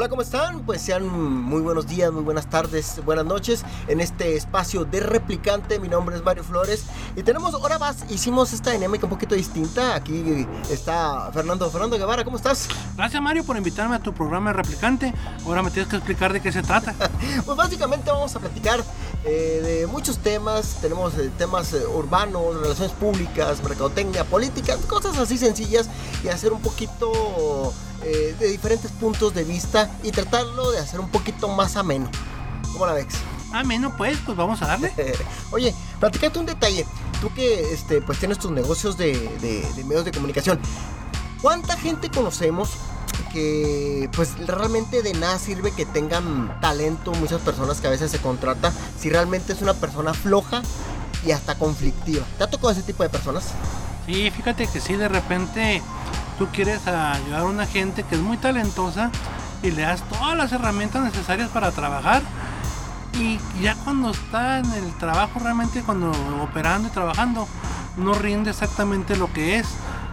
Hola, ¿cómo están? Pues sean muy buenos días, muy buenas tardes, buenas noches en este espacio de replicante. Mi nombre es Mario Flores y tenemos ahora más. Hicimos esta dinámica un poquito distinta. Aquí está Fernando. Fernando Guevara, ¿cómo estás? Gracias, Mario, por invitarme a tu programa de replicante. Ahora me tienes que explicar de qué se trata. pues básicamente vamos a platicar eh, de muchos temas. Tenemos eh, temas eh, urbanos, relaciones públicas, mercadotecnia, política, cosas así sencillas y hacer un poquito eh, de diferentes puntos de vista y tratarlo de hacer un poquito más ameno. ¿Cómo la ves? Ameno, pues, pues vamos a darle. Oye, platicate un detalle. Tú que este, pues tienes tus negocios de, de medios de comunicación. ¿Cuánta gente conocemos que pues realmente de nada sirve que tengan talento muchas personas que a veces se contrata si realmente es una persona floja y hasta conflictiva. ¿Te ha tocado ese tipo de personas? Sí, fíjate que sí, de repente tú quieres ayudar a una gente que es muy talentosa y le das todas las herramientas necesarias para trabajar y ya cuando está en el trabajo realmente cuando operando y trabajando no rinde exactamente lo que es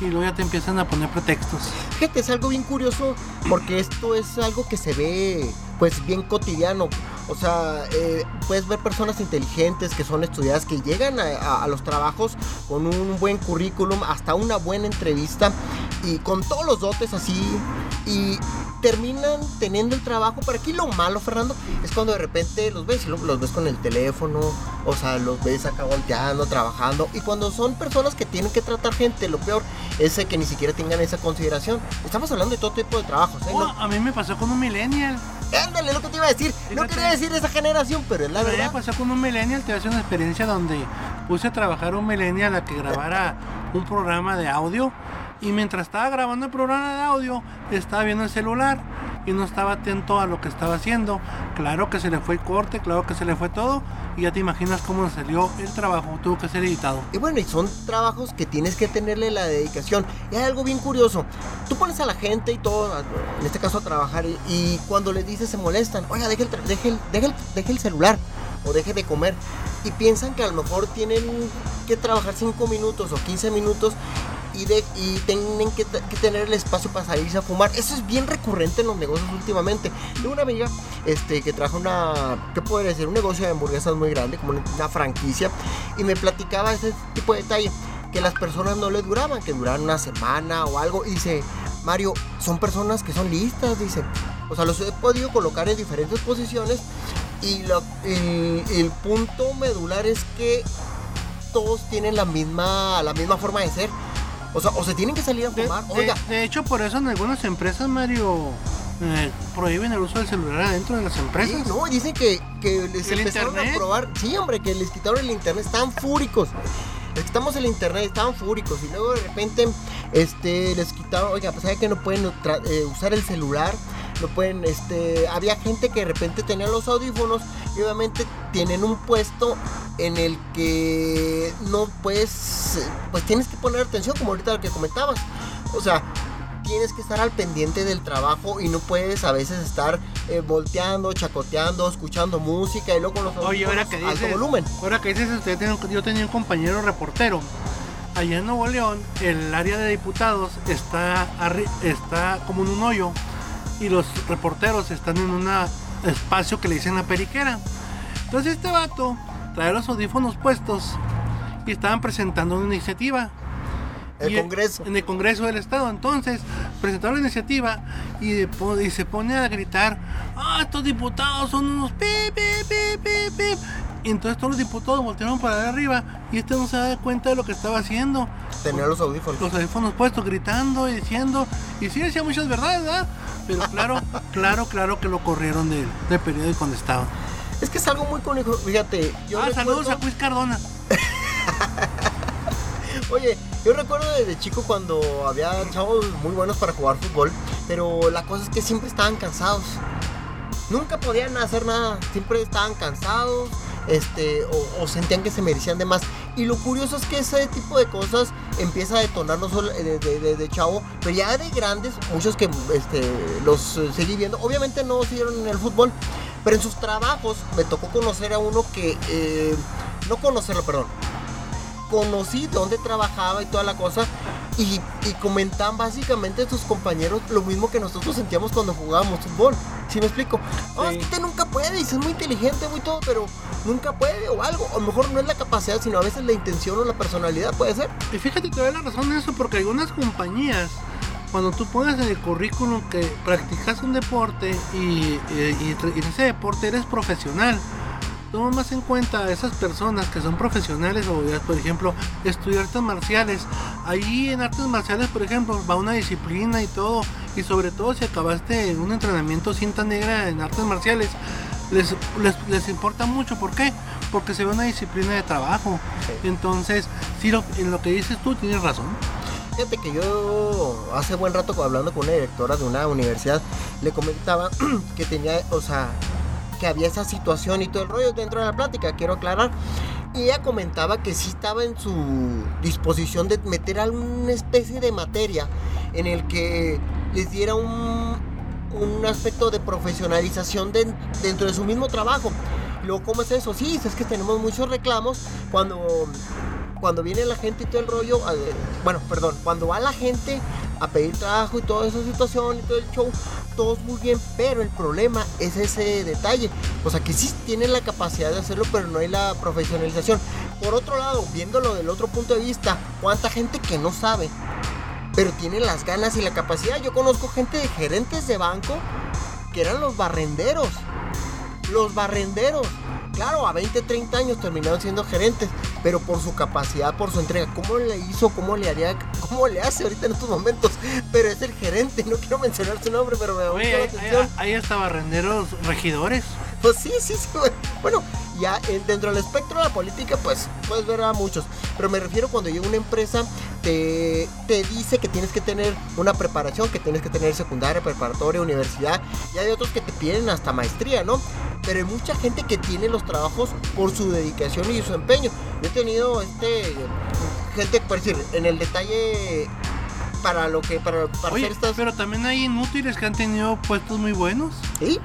y luego ya te empiezan a poner pretextos. Fíjate, es algo bien curioso porque esto es algo que se ve pues bien cotidiano. O sea, eh, puedes ver personas inteligentes que son estudiadas que llegan a, los trabajos con un buen currículum, hasta una buena entrevista y con todos los dotes así y terminan teniendo el trabajo. Pero aquí lo malo, Fernando, es cuando de repente los ves y los ves con el teléfono, o sea, los ves acá volteando, trabajando. Y cuando son personas que tienen que tratar gente, lo peor es que ni siquiera tengan esa consideración. Estamos hablando de todo tipo de trabajos. ¿eh? Oh, a mí me pasó con un millennial. Ándale, lo que te iba a decir. no quería decir esa generación, pero es la verdad. Me pasó con un millennial, te voy a hacer una experiencia donde puse a trabajar un millennial a que grabara un programa de audio y mientras estaba grabando el programa de audio, estaba viendo el celular y no estaba atento a lo que estaba haciendo. Claro que se le fue el corte, claro que se le fue todo y ya te imaginas cómo salió el trabajo, tuvo que ser editado. Y bueno, y son trabajos que tienes que tenerle la dedicación. Y hay algo bien curioso, tú pones a la gente y todo, en este caso a trabajar, y, cuando les dices se molestan, oiga, deje el, deje el, deje el celular o deje de comer y piensan que a lo mejor tienen que trabajar 5 minutos o 15 minutos y, de, y tienen que, tener el espacio para salirse a fumar. Eso es bien recurrente en los negocios últimamente. Tengo una amiga este, que trajo una, ¿qué puede decir? Un negocio de hamburguesas muy grande, como una franquicia, y me platicaba ese tipo de detalle, que las personas no le duraban, que duraban una semana o algo, y dice, Mario, son personas que son listas, dice. O sea, los he podido colocar en diferentes posiciones y lo, el, el punto medular es que todos tienen la misma, la misma forma de ser. O sea, o se tienen que salir a fumar. De, Oiga. De, hecho, por eso en algunas empresas, Mario, eh, prohíben el uso del celular adentro de las empresas. Sí, no, dicen que, que les empezaron a probar. Sí, hombre, que les quitaron el internet. Estaban fúricos. Les quitamos el internet, estaban fúricos. Y luego de repente este, les quitaron, oiga, pues que no pueden eh, usar el celular no pueden, este, había gente que de repente tenía los audífonos y obviamente tienen un puesto en el que no puedes, pues tienes que poner atención, como ahorita lo que comentabas. O sea, tienes que estar al pendiente del trabajo y no puedes a veces estar eh, volteando, chacoteando, escuchando música y luego con los Oye, ahora que dices, alto volumen. Ahora que dices, yo tenía un compañero reportero. Allá en Nuevo León, el área de diputados está, está como en un hoyo y los reporteros están en un espacio que le dicen la periquera. Entonces este vato trae los audífonos puestos y estaban presentando una iniciativa. El Congreso. En el Congreso del Estado. Entonces, presentaron la iniciativa y, se pone a gritar, ah, estos diputados son unos pi, pi, pi, pi, pi. Y entonces todos los diputados voltearon para arriba y este no se da cuenta de lo que estaba haciendo. Tenía los audífonos. Los audífonos puestos, gritando y diciendo. Y sí decía muchas verdades, ¿verdad? Pero claro, claro, claro que lo corrieron del, del periódico donde estaba. Es que es algo muy cónico, fíjate. Yo ah, saludos a Luis Cardona. Oye, yo recuerdo desde chico cuando había chavos muy buenos para jugar fútbol, pero la cosa es que siempre estaban cansados. Nunca podían hacer nada, siempre estaban cansados, este, o, sentían que se merecían de más. Y lo curioso es que ese tipo de cosas empieza a detonar no solo de, de, chavo, pero ya de grandes, muchos que este, los eh, seguí viendo, obviamente no siguieron en el fútbol, pero en sus trabajos me tocó conocer a uno que, eh, no conocerlo, perdón, conocí dónde trabajaba y toda la cosa. Y, y comentaban básicamente sus compañeros lo mismo que nosotros sentíamos cuando jugábamos fútbol. ¿Sí me explico? Oh, es que nunca puede, y es muy inteligente, muy todo, pero nunca puede o algo. O mejor no es la capacidad, sino a veces la intención o la personalidad, puede ser. Y fíjate, te doy la razón en eso, porque algunas compañías, cuando tú pones en el currículum que practicas un deporte y, y, y en ese deporte eres profesional, toma más en cuenta a esas personas que son profesionales o, por ejemplo, estudiar artes marciales. Ahí en artes marciales, por ejemplo, va una disciplina y todo. Y sobre todo si acabaste un entrenamiento cinta negra en artes marciales, les, les, importa mucho. ¿Por qué? Porque se ve una disciplina de trabajo. Entonces, si lo, en lo que dices tú tienes razón. Fíjate que yo hace buen rato hablando con una directora de una universidad, le comentaba que tenía, o sea, que había esa situación y todo el rollo dentro de la plática, quiero aclarar. Y ella comentaba que sí estaba en su disposición de meter alguna especie de materia en el que les diera un, un aspecto de profesionalización dentro de su mismo trabajo. Luego, ¿cómo es eso? Sí, es que tenemos muchos reclamos cuando, cuando viene la gente y todo el rollo. Bueno, perdón, cuando va la gente a pedir trabajo y toda esa situación y todo el show, todos muy bien, pero el problema es ese detalle. O sea, que sí tienen la capacidad de hacerlo, pero no hay la profesionalización. Por otro lado, viéndolo del otro punto de vista, cuánta gente que no sabe, pero tiene las ganas y la capacidad. Yo conozco gente de gerentes de banco que eran los barrenderos. Los barrenderos claro, a 20, 30 años terminaron siendo gerentes, pero por su capacidad, por su entrega, ¿cómo le hizo? ¿Cómo le haría? ¿Cómo le hace ahorita en estos momentos? Pero es el gerente, no quiero mencionar su nombre, pero me da mucha atención. Ahí hasta barrenderos regidores. Pues sí, sí, sí. Bueno, ya dentro del espectro de la política, pues puedes ver a muchos. Pero me refiero cuando llega una empresa, te, te dice que tienes que tener una preparación, que tienes que tener secundaria, preparatoria, universidad. Y hay otros que te piden hasta maestría, ¿no? Pero hay mucha gente que tiene los trabajos por su dedicación y su empeño. Yo he tenido este gente, por decir, en el detalle para lo que para, para hacer estas pero también hay inútiles que han tenido puestos muy buenos sí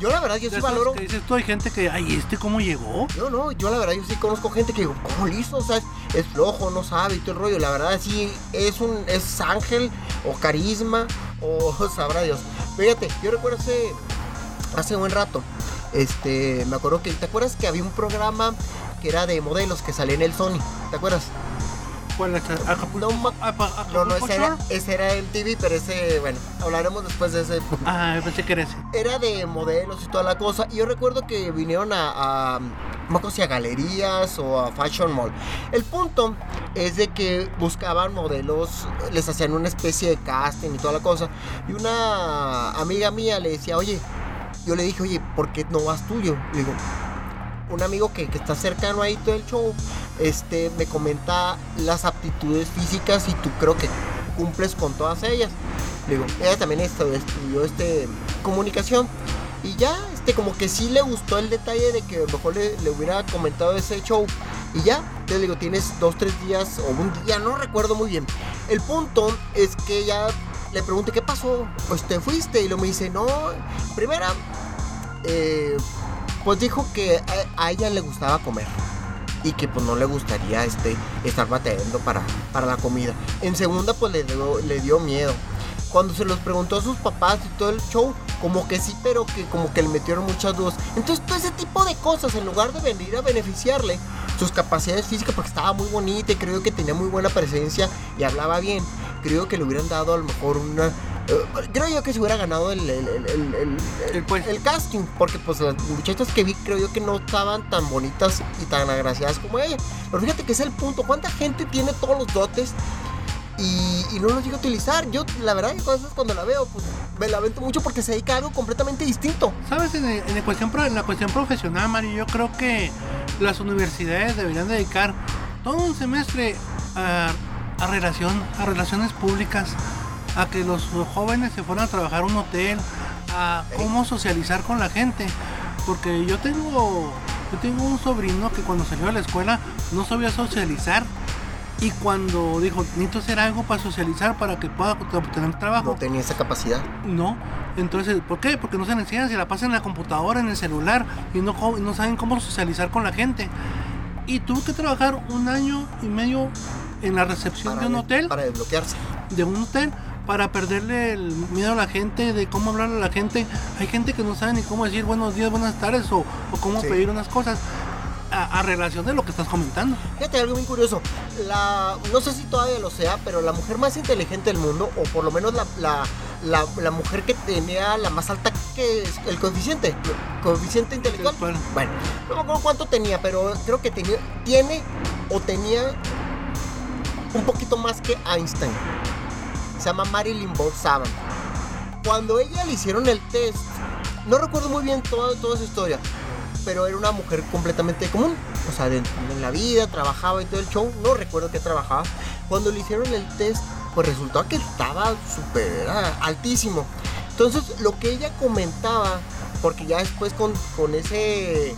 yo la verdad, yo sí valoro. Que dices tú, hay gente que, ay, ¿este cómo llegó? No, no, yo la verdad, yo sí conozco gente que digo, ¿cómo listo? O sea, es, flojo, no sabe y todo el rollo. La verdad, sí, es un, es ángel o carisma o sabrá Dios. Fíjate, yo recuerdo hace, hace buen rato, este, me acuerdo que, ¿te acuerdas que había un programa que era de modelos que salía en el Sony? ¿Te acuerdas? ¿Cuál es? No, no, no, ese era, ese era el TV, pero ese, bueno, hablaremos después de ese. Ah, pensé que era ese. Era de modelos y toda la cosa. Y yo recuerdo que vinieron a, a no sé si a galerías o a Fashion Mall. El punto es de que buscaban modelos, les hacían una especie de casting y toda la cosa. Y una amiga mía le decía, oye, yo le dije, oye, ¿por qué no vas tuyo? Le digo, un amigo que, que, está cercano ahí todo el show, este, me comenta las aptitudes físicas y tú creo que cumples con todas ellas. Le digo, ella también estudió este, comunicación. Y ya, este, como que sí le gustó el detalle de que mejor le, hubiera comentado ese show. Y ya, te digo, tienes dos, tres días o un día, no recuerdo muy bien. El punto es que ya le pregunté qué pasó. Pues te fuiste y lo me dice, no, primera, eh, pues dijo que a, ella le gustaba comer y que pues no le gustaría este, estar batallando para, para la comida. En segunda pues le dio, le dio miedo. Cuando se los preguntó a sus papás y todo el show, como que sí, pero que como que le metieron muchas dudas. Entonces todo ese tipo de cosas, en lugar de venir a beneficiarle sus capacidades físicas, porque estaba muy bonita y creo que tenía muy buena presencia y hablaba bien, creo que le hubieran dado a lo mejor una creo yo que se hubiera ganado el, el, el, el, casting, porque pues las muchachas que vi creo yo que no estaban tan bonitas y tan agraciadas como ella. Pero fíjate que es el punto, ¿cuánta gente tiene todos los dotes y, no los llega a utilizar? Yo la verdad que cuando la veo pues me lamento mucho porque se dedica a algo completamente distinto. Sabes, en, en, cuestión, en la cuestión profesional, Mario, yo creo que las universidades deberían dedicar todo un semestre a, a, relación, a relaciones públicas, a que los jóvenes se fueran a trabajar a un hotel, a cómo socializar con la gente. Porque yo tengo, yo tengo un sobrino que cuando salió de la escuela no sabía socializar. Y cuando dijo, necesito hacer algo para socializar, para que pueda obtener trabajo. No tenía esa capacidad. No. Entonces, ¿por qué? Porque no se enseñan, se la pasan en la computadora, en el celular, y no, no saben cómo socializar con la gente. Y tuvo que trabajar un año y medio en la recepción de un hotel. Para desbloquearse. De un hotel para perderle el miedo a la gente, de cómo hablarle a la gente. Hay gente que no sabe ni cómo decir buenos días, buenas tardes o, cómo pedir unas cosas. A, relación de lo que estás comentando. Fíjate, algo muy curioso. La, no sé si todavía lo sea, pero la mujer más inteligente del mundo, o por lo menos la, la, mujer que tenía la más alta que el coeficiente, coeficiente intelectual. Bueno, no me acuerdo cuánto tenía, pero creo que tenía, tiene o tenía un poquito más que Einstein se llama Marilyn Bob Saban. Cuando ella le hicieron el test, no recuerdo muy bien toda, toda su historia, pero era una mujer completamente común. O sea, en, la vida, trabajaba y todo el show. No recuerdo que trabajaba. Cuando le hicieron el test, pues resultó que estaba súper altísimo. Entonces, lo que ella comentaba, porque ya después con, con ese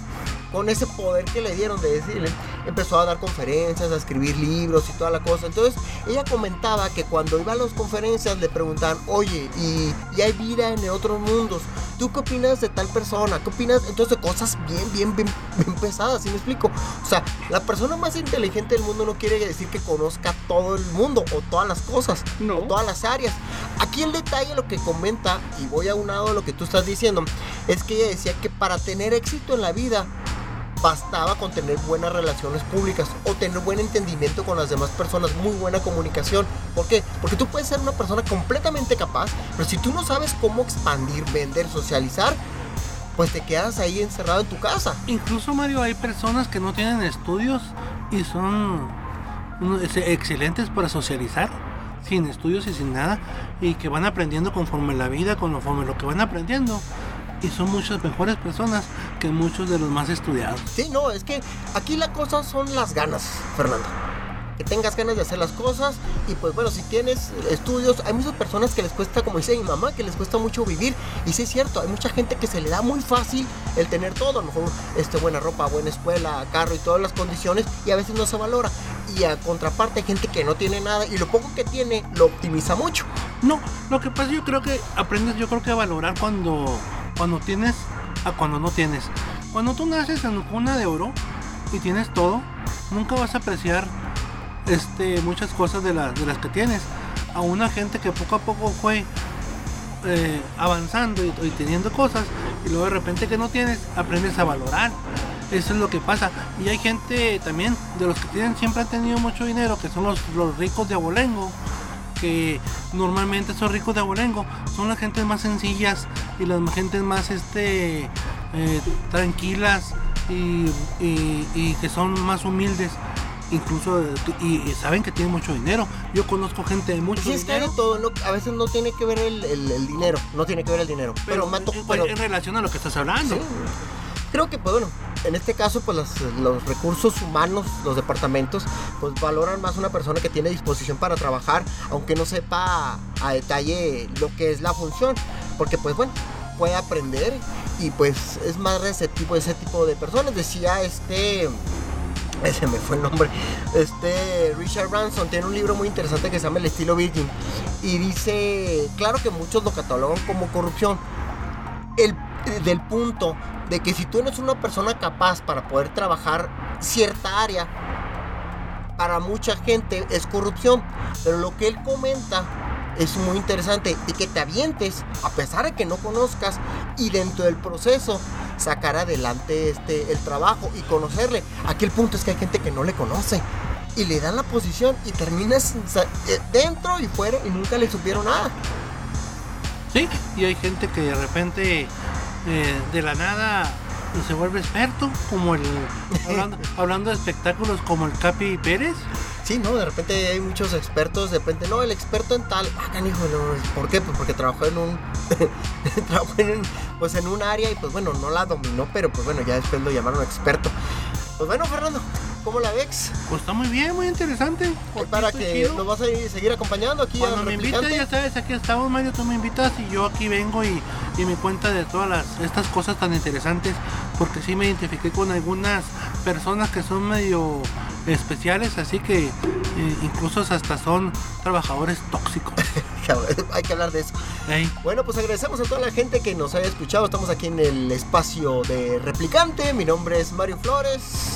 con ese poder que le dieron de decirle, empezó a dar conferencias, a escribir libros y toda la cosa. Entonces ella comentaba que cuando iba a las conferencias le preguntaban, oye, ¿y, hay vida en otros mundos? ¿Tú qué opinas de tal persona? ¿Qué opinas? Entonces cosas bien, bien, bien, bien pesadas, ¿sí me explico? O sea, la persona más inteligente del mundo no quiere decir que conozca todo el mundo o todas las cosas, no. o todas las áreas. Aquí el detalle, lo que comenta, y voy a un lado de lo que tú estás diciendo, es que ella decía que para tener éxito en la vida, bastaba con tener buenas relaciones públicas o tener buen entendimiento con las demás personas, muy buena comunicación. ¿Por qué? Porque tú puedes ser una persona completamente capaz, pero si tú no sabes cómo expandir, vender, socializar, pues te quedas ahí encerrado en tu casa. Incluso Mario, hay personas que no tienen estudios y son excelentes para socializar, sin estudios y sin nada, y que van aprendiendo conforme la vida, conforme lo que van aprendiendo y son muchas mejores personas que muchos de los más estudiados. Sí, no, es que aquí la cosa son las ganas, Fernando. Que tengas ganas de hacer las cosas y pues bueno, si tienes estudios, hay muchas personas que les cuesta, como dice mi mamá, que les cuesta mucho vivir. Y sí es cierto, hay mucha gente que se le da muy fácil el tener todo, a lo mejor este, buena ropa, buena escuela, carro y todas las condiciones y a veces no se valora. Y a contraparte hay gente que no tiene nada y lo poco que tiene lo optimiza mucho. No, lo que pasa yo creo que aprendes yo creo que a valorar cuando cuando tienes a cuando no tienes. Cuando tú naces en cuna de oro y tienes todo, nunca vas a apreciar este, muchas cosas de, de las que tienes. A una gente que poco a poco fue eh, avanzando y, teniendo cosas y luego de repente que no tienes, aprendes a valorar. Eso es lo que pasa. Y hay gente también de los que tienen siempre han tenido mucho dinero, que son los, los ricos de abolengo que normalmente esos ricos de abolengo son las gentes más sencillas y las gentes más este eh, tranquilas y, que son más humildes incluso y, saben que tienen mucho dinero. Yo conozco gente de mucho dinero. todo, a veces no tiene que ver el, dinero, no tiene que ver el dinero. Pero, pero, en relación a lo que estás hablando. Creo que, pues bueno, en este caso, pues los, recursos humanos, los departamentos, pues valoran más una persona que tiene disposición para trabajar, aunque no sepa a detalle lo que es la función, porque pues bueno, puede aprender y pues es más receptivo ese tipo de personas. Decía este ese me fue el nombre. Este Richard Branson tiene un libro muy interesante que se llama El estilo Virgin y dice, claro que muchos lo catalogan como corrupción. El del punto de que si tú eres una persona capaz para poder trabajar cierta área, para mucha gente es corrupción. Pero lo que él comenta es muy interesante y que te avientes a pesar de que no conozcas y dentro del proceso sacar adelante este el trabajo y conocerle. Aquí el punto es que hay gente que no le conoce y le dan la posición y terminas eh, dentro y fuera y nunca le supieron nada. Sí, y hay gente que de repente eh, de la nada se vuelve experto, como el hablando, de espectáculos como el Capi Pérez. Sí, no, de repente hay muchos expertos, de repente, no, el experto en tal, ah, canijo, no, ¿por qué? Pues porque trabajó en un, trabajó en, pues en un área y pues bueno, no la dominó, pero pues bueno, ya después lo llamaron experto. Pues bueno, Fernando, ¿cómo la ves? Pues está muy bien, muy interesante. Para que nos vas a seguir acompañando aquí Cuando me invitas, ya sabes, aquí estamos, Mario, tú me invitas y yo aquí vengo y, y me cuenta de todas las, estas cosas tan interesantes, porque sí me identifiqué con algunas personas que son medio especiales, así que eh, incluso hasta son trabajadores tóxicos. Hay que hablar de eso. Bueno, pues agradecemos a toda la gente que nos haya escuchado. Estamos aquí en el espacio de replicante. Mi nombre es Mario Flores.